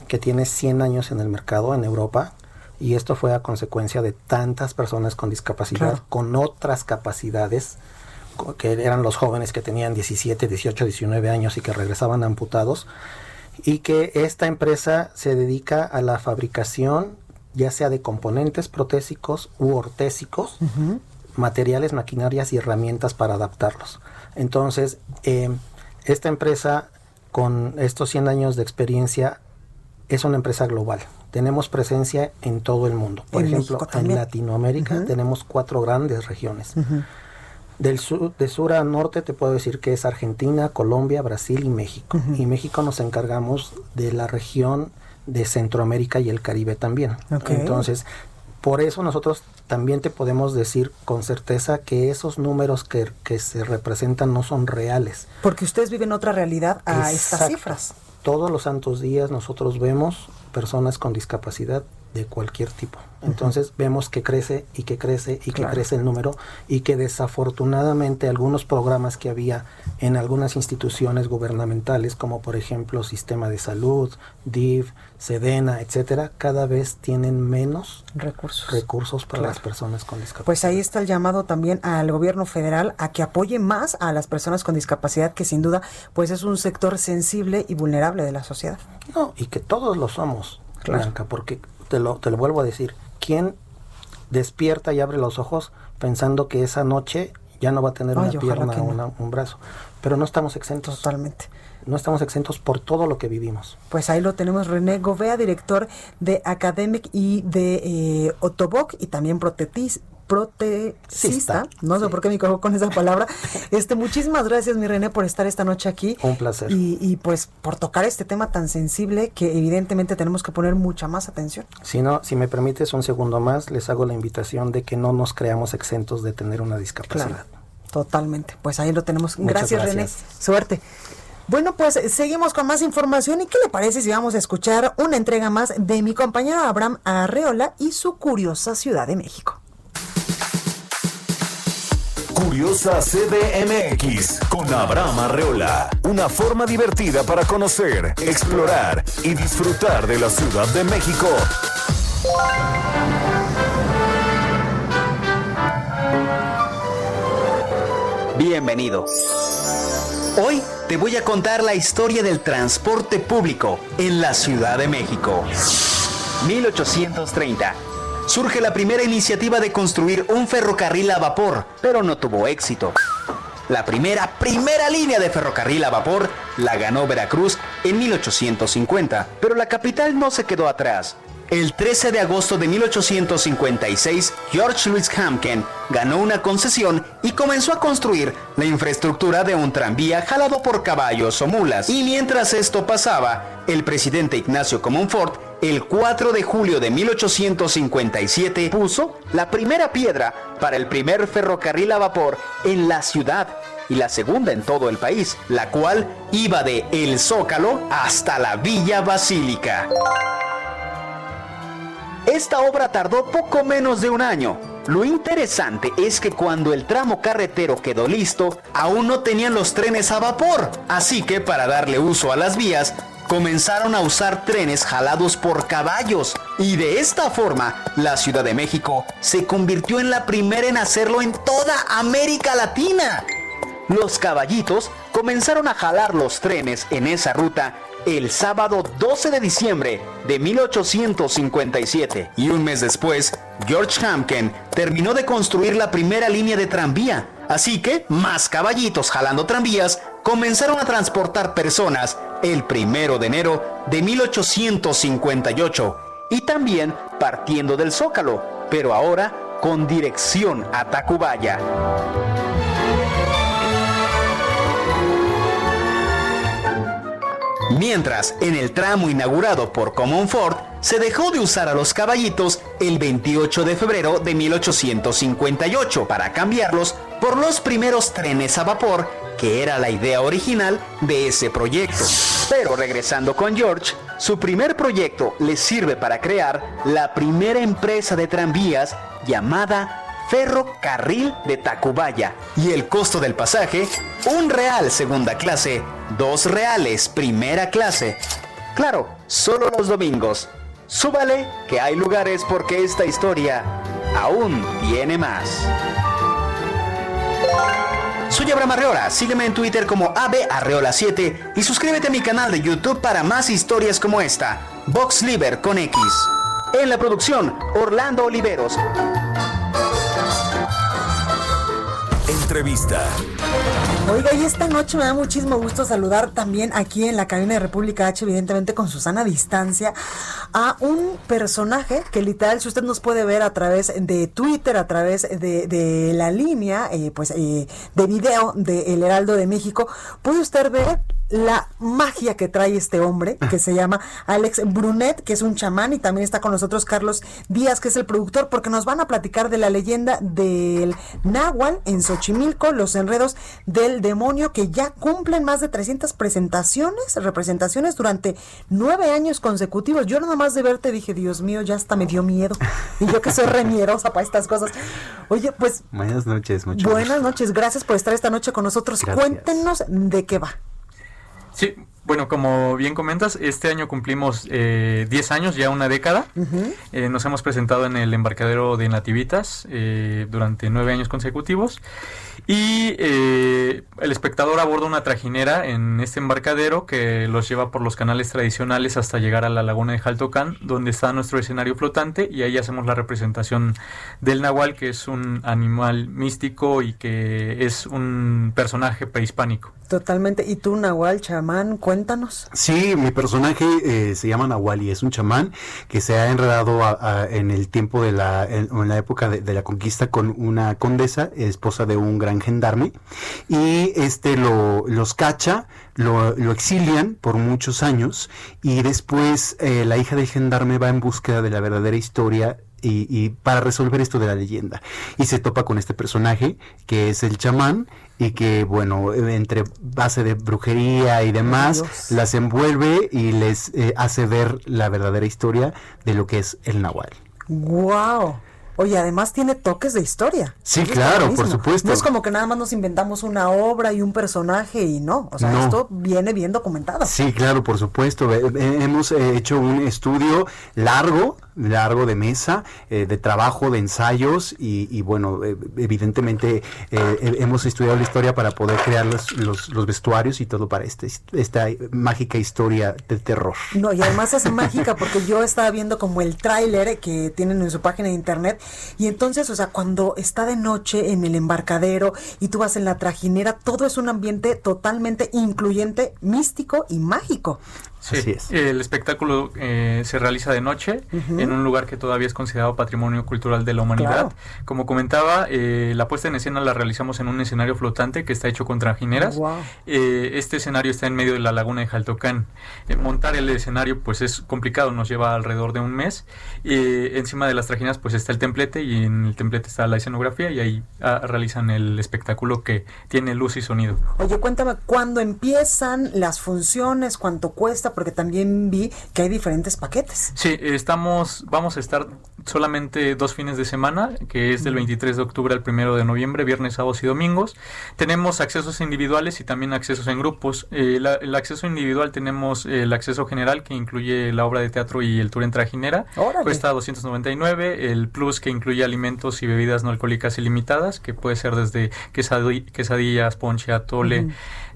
que tiene 100 años en el mercado en Europa y esto fue a consecuencia de tantas personas con discapacidad, con otras capacidades que eran los jóvenes que tenían 17, 18, 19 años y que regresaban amputados, y que esta empresa se dedica a la fabricación ya sea de componentes protésicos u ortésicos, materiales, maquinarias y herramientas para adaptarlos. Entonces, eh, esta empresa con estos 100 años de experiencia es una empresa global. Tenemos presencia en todo el mundo. Por ejemplo, en Latinoamérica tenemos cuatro grandes regiones. Del sur, de sur a norte te puedo decir que es Argentina, Colombia, Brasil y México. Y México nos encargamos de la región de Centroamérica y el Caribe también. Entonces, por eso nosotros también te podemos decir con certeza que esos números que, que se representan no son reales. Porque ustedes viven otra realidad a estas cifras. Todos los santos días nosotros vemos personas con discapacidad de cualquier tipo. Entonces vemos que crece y que crece y que crece el número y que desafortunadamente algunos programas que había en algunas instituciones gubernamentales, como por ejemplo Sistema de Salud, DIV, Sedena, etcétera, cada vez tienen menos recursos, recursos para las personas con discapacidad. Pues ahí está el llamado también al gobierno federal a que apoye más a las personas con discapacidad, que sin duda pues es un sector sensible y vulnerable de la sociedad. No, y que todos lo somos, Blanca, porque te lo, te lo vuelvo a decir, ¿quién despierta y abre los ojos pensando que esa noche ya no va a tener una pierna o un brazo? Pero no estamos exentos. Totalmente no estamos exentos por todo lo que vivimos. Pues ahí lo tenemos, René Govea, director de Academic y de eh, Otoboc y también protetis, protecista, no sé por qué me cojo con esa palabra. Este, muchísimas gracias, mi René, por estar esta noche aquí. Un placer. Y, y, pues por tocar este tema tan sensible que evidentemente tenemos que poner mucha más atención. Si no, si me permites un segundo más, les hago la invitación de que no nos creamos exentos de tener una discapacidad. totalmente. Pues ahí lo tenemos. gracias, gracias, René. Suerte. Bueno, pues seguimos con más información y ¿qué le parece si vamos a escuchar una entrega más de mi compañero Abraham Arreola y su curiosa Ciudad de México? Curiosa CDMX con Abraham Arreola. Una forma divertida para conocer, explorar y disfrutar de la Ciudad de México. Bienvenido. Hoy te voy a contar la historia del transporte público en la Ciudad de México. 1830. Surge la primera iniciativa de construir un ferrocarril a vapor, pero no tuvo éxito. La primera, primera línea de ferrocarril a vapor la ganó Veracruz en 1850, pero la capital no se quedó atrás. El 13 de agosto de 1856, George Louis Hampken ganó una concesión y comenzó a construir la infraestructura de un tranvía jalado por caballos o mulas. Y mientras esto pasaba, el presidente Ignacio Comonfort, el 4 de julio de 1857, puso la primera piedra para el primer ferrocarril a vapor en la ciudad y la segunda en todo el país, la cual iba de El Zócalo hasta la Villa Basílica. Esta obra tardó poco menos de un año. Lo interesante es que cuando el tramo carretero quedó listo, aún no tenían los trenes a vapor. Así que para darle uso a las vías, comenzaron a usar trenes jalados por caballos. Y de esta forma, la Ciudad de México se convirtió en la primera en hacerlo en toda América Latina. Los caballitos comenzaron a jalar los trenes en esa ruta el sábado 12 de diciembre de 1857 y un mes después, George Hampken terminó de construir la primera línea de tranvía. Así que más caballitos jalando tranvías comenzaron a transportar personas el primero de enero de 1858 y también partiendo del Zócalo, pero ahora con dirección a Tacubaya. Mientras, en el tramo inaugurado por Common Ford, se dejó de usar a los caballitos el 28 de febrero de 1858 para cambiarlos por los primeros trenes a vapor, que era la idea original de ese proyecto. Pero regresando con George, su primer proyecto le sirve para crear la primera empresa de tranvías llamada Ferrocarril de Tacubaya y el costo del pasaje, un real segunda clase, dos reales primera clase. Claro, solo los domingos. Súbale que hay lugares porque esta historia aún tiene más. Soy Abraham Arreola, sígueme en Twitter como abarreola7 y suscríbete a mi canal de YouTube para más historias como esta, Box Liver con X. En la producción, Orlando Oliveros. Entrevista. Oiga, y esta noche me da muchísimo gusto saludar también aquí en la cabina de República H, evidentemente con Susana Distancia, a un personaje que literal, si usted nos puede ver a través de Twitter, a través de, la línea, eh, pues, eh, de video de El Heraldo de México, puede usted ver la magia que trae este hombre, que se llama Alex Brunet, que es un chamán, y también está con nosotros Carlos Díaz, que es el productor, porque nos van a platicar de la leyenda del Nahual en Xochimilco, los enredos del demonio, que ya cumplen más de 300 presentaciones, representaciones durante nueve años consecutivos. Yo nada más de verte dije, Dios mío, ya hasta me dio miedo. Y yo que soy remierosa para estas cosas. Oye, pues... Buenas noches, muchas Buenas noches, gracias por estar esta noche con nosotros. Cuéntenos de qué va. Sí, bueno, como bien comentas, este año cumplimos eh, 10 años, ya una década. Eh, nos hemos presentado en el embarcadero de Nativitas eh, durante nueve años consecutivos. Y eh, el espectador aborda una trajinera en este embarcadero que los lleva por los canales tradicionales hasta llegar a la laguna de Jaltocán, donde está nuestro escenario flotante y ahí hacemos la representación del nahual, que es un animal místico y que es un personaje prehispánico. Totalmente. ¿Y tú, Nahual, chamán? Cuéntanos. Sí, mi personaje eh, se llama Nahual y es un chamán que se ha enredado a, a, en el tiempo de la, en, en la época de, de, la conquista con una condesa, esposa de un gran gendarme, y este lo, los cacha, lo, lo exilian por muchos años y después eh, la hija del gendarme va en búsqueda de la verdadera historia y, y, para resolver esto de la leyenda. Y se topa con este personaje que es el chamán y que, bueno, entre base de brujería y demás, Dios. las envuelve y les eh, hace ver la verdadera historia de lo que es el Nahual. ¡Wow! Oye, además tiene toques de historia. Sí, claro, por supuesto. No es como que nada más nos inventamos una obra y un personaje y no. O sea, no. esto viene bien documentado. Sí, claro, por supuesto. Hemos hecho un estudio largo, largo de mesa, eh, de trabajo, de ensayos y, y bueno, eh, evidentemente eh, hemos estudiado la historia para poder crear los, los, los, vestuarios y todo para este, esta mágica historia de terror. No, y además es mágica porque yo estaba viendo como el tráiler que tienen en su página de internet y entonces, o sea, cuando está de noche en el embarcadero y tú vas en la trajinera, todo es un ambiente totalmente incluyente, místico y mágico. Sí, el espectáculo eh, se realiza de noche uh -huh. en un lugar que todavía es considerado patrimonio cultural de la humanidad. Claro. Como comentaba, eh, la puesta en escena la realizamos en un escenario flotante que está hecho con trajineras. Wow. Eh, este escenario está en medio de la laguna de Jaltocán. montar el escenario pues es complicado, nos lleva alrededor de un mes. encima de las trajineras pues está el templete y en el templete está la escenografía y ahí ah, realizan el espectáculo que tiene luz y sonido. Oye, cuéntame, ¿cuándo empiezan las funciones? ¿Cuánto cuesta? Porque también vi que hay diferentes paquetes. Sí, estamos, vamos a estar solamente dos fines de semana, que es del 23 de octubre al 1 de noviembre, viernes, sábados y domingos. Tenemos accesos individuales y también accesos en grupos. Eh, la, el acceso individual tenemos el acceso general, que incluye la obra de teatro y el tour en trajinera. ¡Órale! Cuesta 299. El plus, que incluye alimentos y bebidas no alcohólicas ilimitadas, que puede ser desde quesadillas, ponche, atole. Uh -huh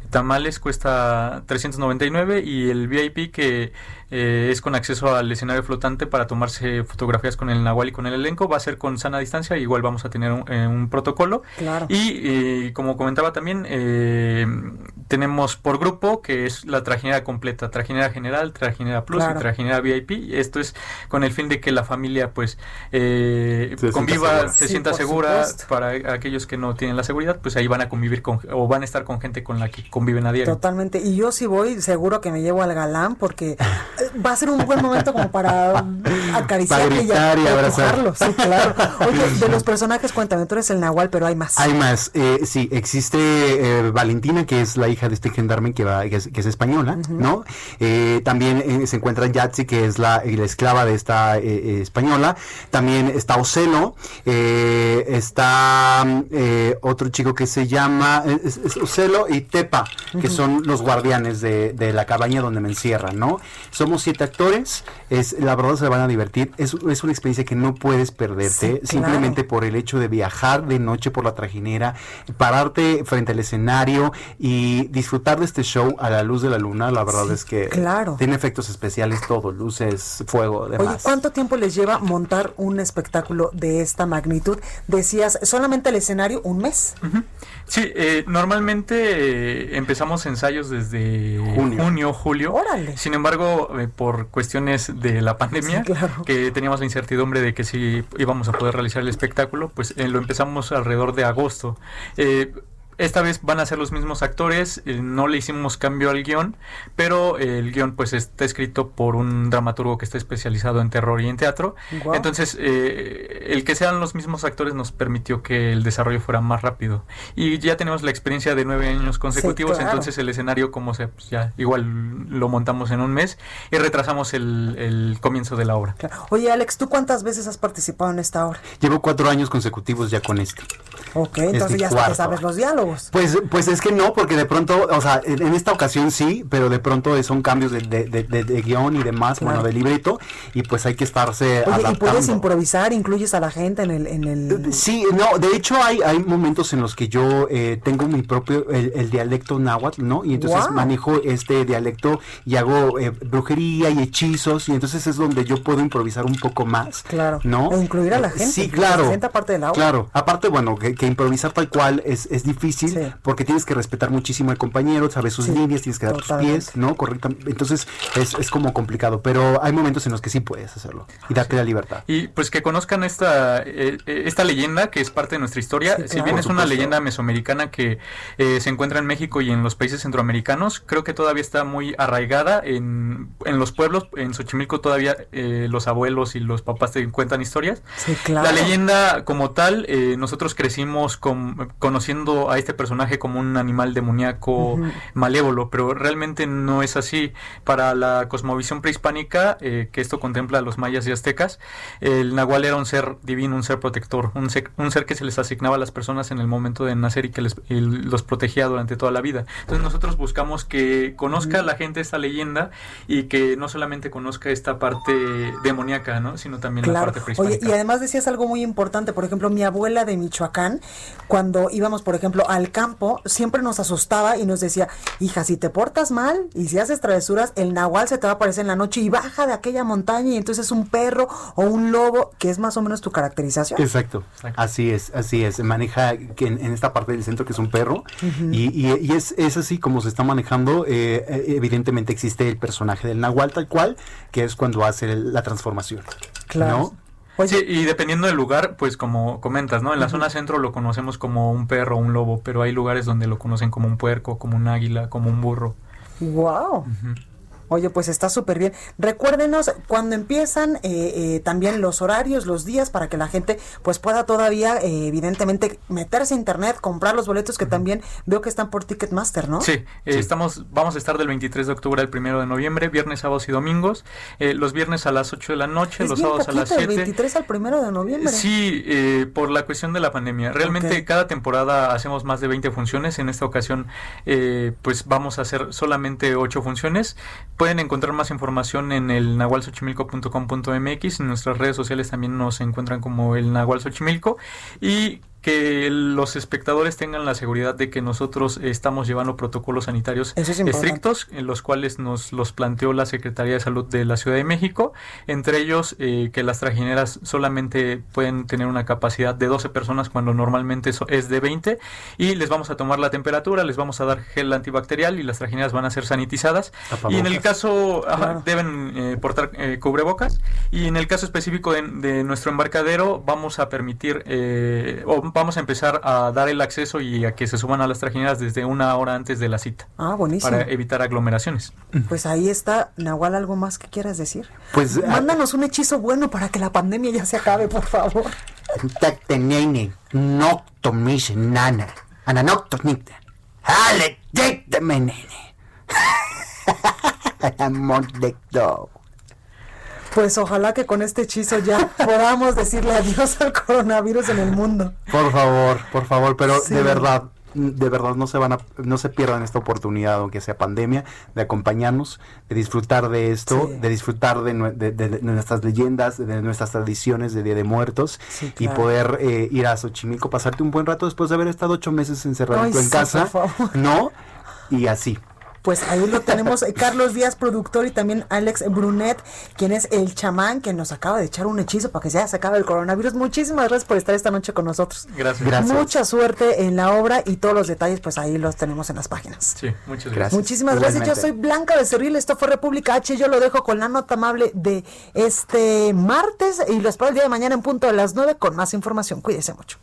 tamales cuesta 399 y el VIP que eh, es con acceso al escenario flotante para tomarse fotografías con el Nahual y con el elenco va a ser con sana distancia igual vamos a tener un, eh, un protocolo claro. y eh, como comentaba también eh, tenemos por grupo que es la trajinera completa trajinera general trajinera plus claro. y trajinera VIP esto es con el fin de que la familia pues se conviva se sienta sí, segura para aquellos que no tienen la seguridad pues ahí van a convivir con o van a estar con gente con la que conviven a diario. Totalmente. Y yo si voy, seguro que me llevo al galán porque va a ser un buen momento como para acariciarle y, abrazarlo. Sí, claro. Oye, de los personajes, cuéntame, tú eres el Nahual, pero hay más. Hay más. Eh, sí, existe eh, Valentina, que es la hija de este gendarme que, va, que, es, que es española, uh -huh. ¿no? Eh, también eh, se encuentra Yatsi, que es la, la esclava de esta eh, española. También está Ocelo. está otro chico que se llama es, es Ocelo y Tepa que son los guardianes de, de, la cabaña donde me encierran, ¿no? Somos siete actores, es, la verdad se van a divertir, es, es una experiencia que no puedes perderte, sí, simplemente claro. por el hecho de viajar de noche por la trajinera, pararte frente al escenario y disfrutar de este show a la luz de la luna, la verdad sí, es que claro. tiene efectos especiales todo, luces, fuego, demás. Oye, ¿cuánto tiempo les lleva montar un espectáculo de esta magnitud? Decías, solamente el escenario, un mes. Uh -huh. Sí, eh, normalmente eh, empezamos ensayos desde junio, junio julio. Órale. Sin embargo, eh, por cuestiones de la pandemia, sí, claro. que teníamos la incertidumbre de que si íbamos a poder realizar el espectáculo, pues eh, lo empezamos alrededor de agosto. Esta vez van a ser los mismos actores, eh, no le hicimos cambio al guion, pero eh, el guion pues está escrito por un dramaturgo que está especializado en terror y en teatro. Entonces, eh, el que sean los mismos actores nos permitió que el desarrollo fuera más rápido. Y ya tenemos la experiencia de nueve años consecutivos, claro. entonces el escenario como se, pues ya igual lo montamos en un mes y retrasamos el, el comienzo de la obra. Oye, Alex, ¿tú cuántas veces has participado en esta obra? Llevo cuatro años consecutivos ya con esto. Ok, Es entonces ya cuarto. sabes los diálogos. Pues, pues es que no, porque de pronto, o sea, en, esta ocasión sí, pero de pronto son cambios de, de, de- de- guion y demás, Claro. bueno, de libreto, y pues hay que estarse Oye, ¿y puedes adaptando. improvisar? ¿Incluyes a la gente en el...? En el... Sí, no, de hecho hay, hay momentos en los que yo eh, tengo mi propio, el, el dialecto náhuatl, ¿no? Y entonces Guau. manejo este dialecto y hago eh, brujería y hechizos, y entonces es donde yo puedo improvisar un poco más. Claro. ¿No? E incluir a la gente, Sí, claro. parte de la obra. Claro. Aparte, bueno, que, que improvisar tal cual es, es difícil porque tienes que respetar muchísimo al compañero, sabes sus líneas, tienes que dar tus pies, ¿no? Correctamente. Entonces es, es como complicado, pero hay momentos en los que sí puedes hacerlo y darte la libertad. Y pues que conozcan esta, eh, esta leyenda que es parte de nuestra historia. Sí, si bien es una leyenda mesoamericana que eh, se encuentra en México y en los países centroamericanos, creo que todavía está muy arraigada en, en los pueblos. En Xochimilco todavía eh, los abuelos y los papás te cuentan historias. Sí, claro. La leyenda como tal, eh, nosotros crecimos con- conociendo a este personaje como un animal demoníaco malévolo, pero realmente no es así. Para la cosmovisión prehispánica, eh, que esto contempla a los mayas y aztecas, el nahual era un ser divino, un ser protector, un ser, un ser que se les asignaba a las personas en el momento de nacer y que les, y los protegía durante toda la vida. Entonces nosotros buscamos que conozca la gente esta leyenda y que no solamente conozca esta parte demoníaca, ¿no? sino también la parte prehispánica. Oye, y además decías algo muy importante, por ejemplo, mi abuela de Michoacán, cuando íbamos, por ejemplo, al campo, siempre nos asustaba y nos decía, hija, si te portas mal y si haces travesuras, el nahual se te va a aparecer en la noche y baja de aquella montaña y entonces es un perro o un lobo, que es más o menos tu caracterización. Exacto. así es, así es. Maneja que en, en esta parte del centro que es un perro y, y- y es, es así como se está manejando. eh, eh, evidentemente existe el personaje del Nahual tal cual, que es cuando hace la transformación. Claro. ¿no? Sí, y dependiendo del lugar, pues como comentas, ¿no? En la zona centro lo conocemos como un perro, un lobo, pero hay lugares donde lo conocen como un puerco, como un águila, como un burro. Wow. Oye, pues está súper bien. Recuérdenos cuando empiezan eh, eh, también los horarios, los días, para que la gente pues pueda todavía, eh, evidentemente, meterse a internet, comprar los boletos que también veo que están por Ticketmaster, ¿no? Sí, eh, estamos, vamos a estar del 23 de octubre al 1 de noviembre, viernes, sábados y domingos. Eh, los viernes a las 8 de la noche, Es los bien sábados a las poquito, del 7. 23 al primero de noviembre. Sí, eh, por la cuestión de la pandemia. Realmente cada temporada hacemos más de 20 funciones. En esta ocasión, eh, pues vamos a hacer solamente 8 funciones. Pueden encontrar más información en el nahualsochimilco.com.mx. En nuestras redes sociales también nos encuentran como el Nahual Xochimilco. Y que los espectadores tengan la seguridad de que nosotros estamos llevando protocolos sanitarios es estrictos, en los cuales nos los planteó la Secretaría de Salud de la Ciudad de México, entre ellos eh, que las trajineras solamente pueden tener una capacidad de 12 personas cuando normalmente eso es de 20 y les vamos a tomar la temperatura, les vamos a dar gel antibacterial y las trajineras van a ser sanitizadas. Y en el caso ajá, deben eh, portar eh, cubrebocas. Y en el caso específico de, de nuestro embarcadero vamos a permitir eh, o vamos a empezar a dar el acceso y a que se suban a las trajineras desde una hora antes de la cita Ah, buenísimo. para evitar aglomeraciones. Pues ahí está, Nahual, ¿algo más que quieras decir? Pues Mándanos un hechizo bueno para que la pandemia ya se acabe, por favor. Tactenene, noctomis nana, ananoctonita, ale menene. Amondecto. Pues ojalá que con este hechizo ya podamos decirle adiós al coronavirus en el mundo. Por favor, por favor, pero Sí. de verdad, de verdad no se van a, no se pierdan esta oportunidad, aunque sea pandemia, de acompañarnos, de disfrutar de esto, de disfrutar de, nue- de- de- de nuestras leyendas, de nuestras tradiciones de Día de Muertos y claro. poder eh, ir a Xochimilco, pasarte un buen rato después de haber estado ocho meses encerrado en sí, casa, por favor. ¿no? Y así. Pues ahí lo tenemos, eh, Carlos Díaz, productor, y también Alex Brunet, quien es el chamán que nos acaba de echar un hechizo para que ya se acabe el coronavirus. Muchísimas gracias por estar esta noche con nosotros. Gracias. Mucha suerte en la obra y todos los detalles, pues ahí los tenemos en las páginas. Sí, muchas gracias. Muchísimas gracias. Yo soy Blanca Becerril. Esto fue República H. Yo lo dejo con la nota amable de este martes y lo espero el día de mañana en punto de las 9 con más información. Cuídese mucho.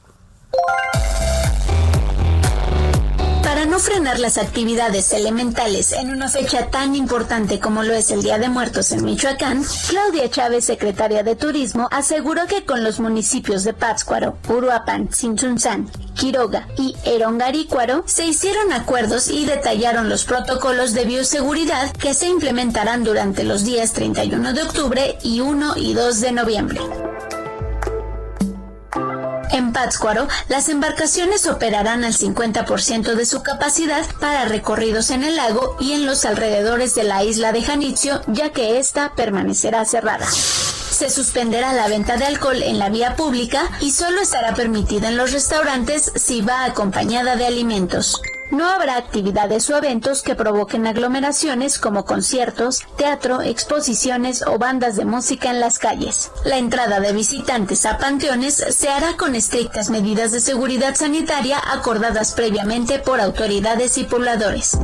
No frenar las actividades elementales en una fecha tan importante como lo es el Día de Muertos en Michoacán, Claudia Chávez, secretaria de Turismo, aseguró que con los municipios de Pátzcuaro, Uruapan, Sinchunzán, Quiroga y Erongarícuaro se hicieron acuerdos y detallaron los protocolos de bioseguridad que se implementarán durante los días 31 de octubre y 1 y 2 de noviembre. En Pátzcuaro, las embarcaciones operarán al 50% de su capacidad para recorridos en el lago y en los alrededores de la isla de Janitzio, ya que ésta permanecerá cerrada. Se suspenderá la venta de alcohol en la vía pública y solo estará permitida en los restaurantes si va acompañada de alimentos. No habrá actividades o eventos que provoquen aglomeraciones como conciertos, teatro, exposiciones o bandas de música en las calles. La entrada de visitantes a panteones se hará con estrictas medidas de seguridad sanitaria acordadas previamente por autoridades y pobladores.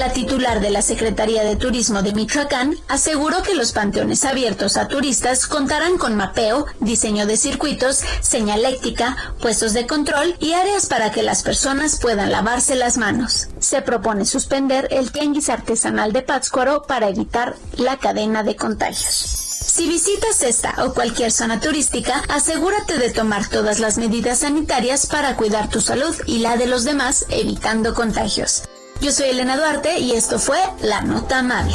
La titular de la Secretaría de Turismo de Michoacán aseguró que los panteones abiertos a turistas contarán con mapeo, diseño de circuitos, señaléctica, puestos de control y áreas para que las personas puedan lavarse las manos. Se propone suspender el tianguis artesanal de Pátzcuaro para evitar la cadena de contagios. Si visitas esta o cualquier zona turística, asegúrate de tomar todas las medidas sanitarias para cuidar tu salud y la de los demás, evitando contagios. Yo soy Elena Duarte y esto fue La Nota Amable.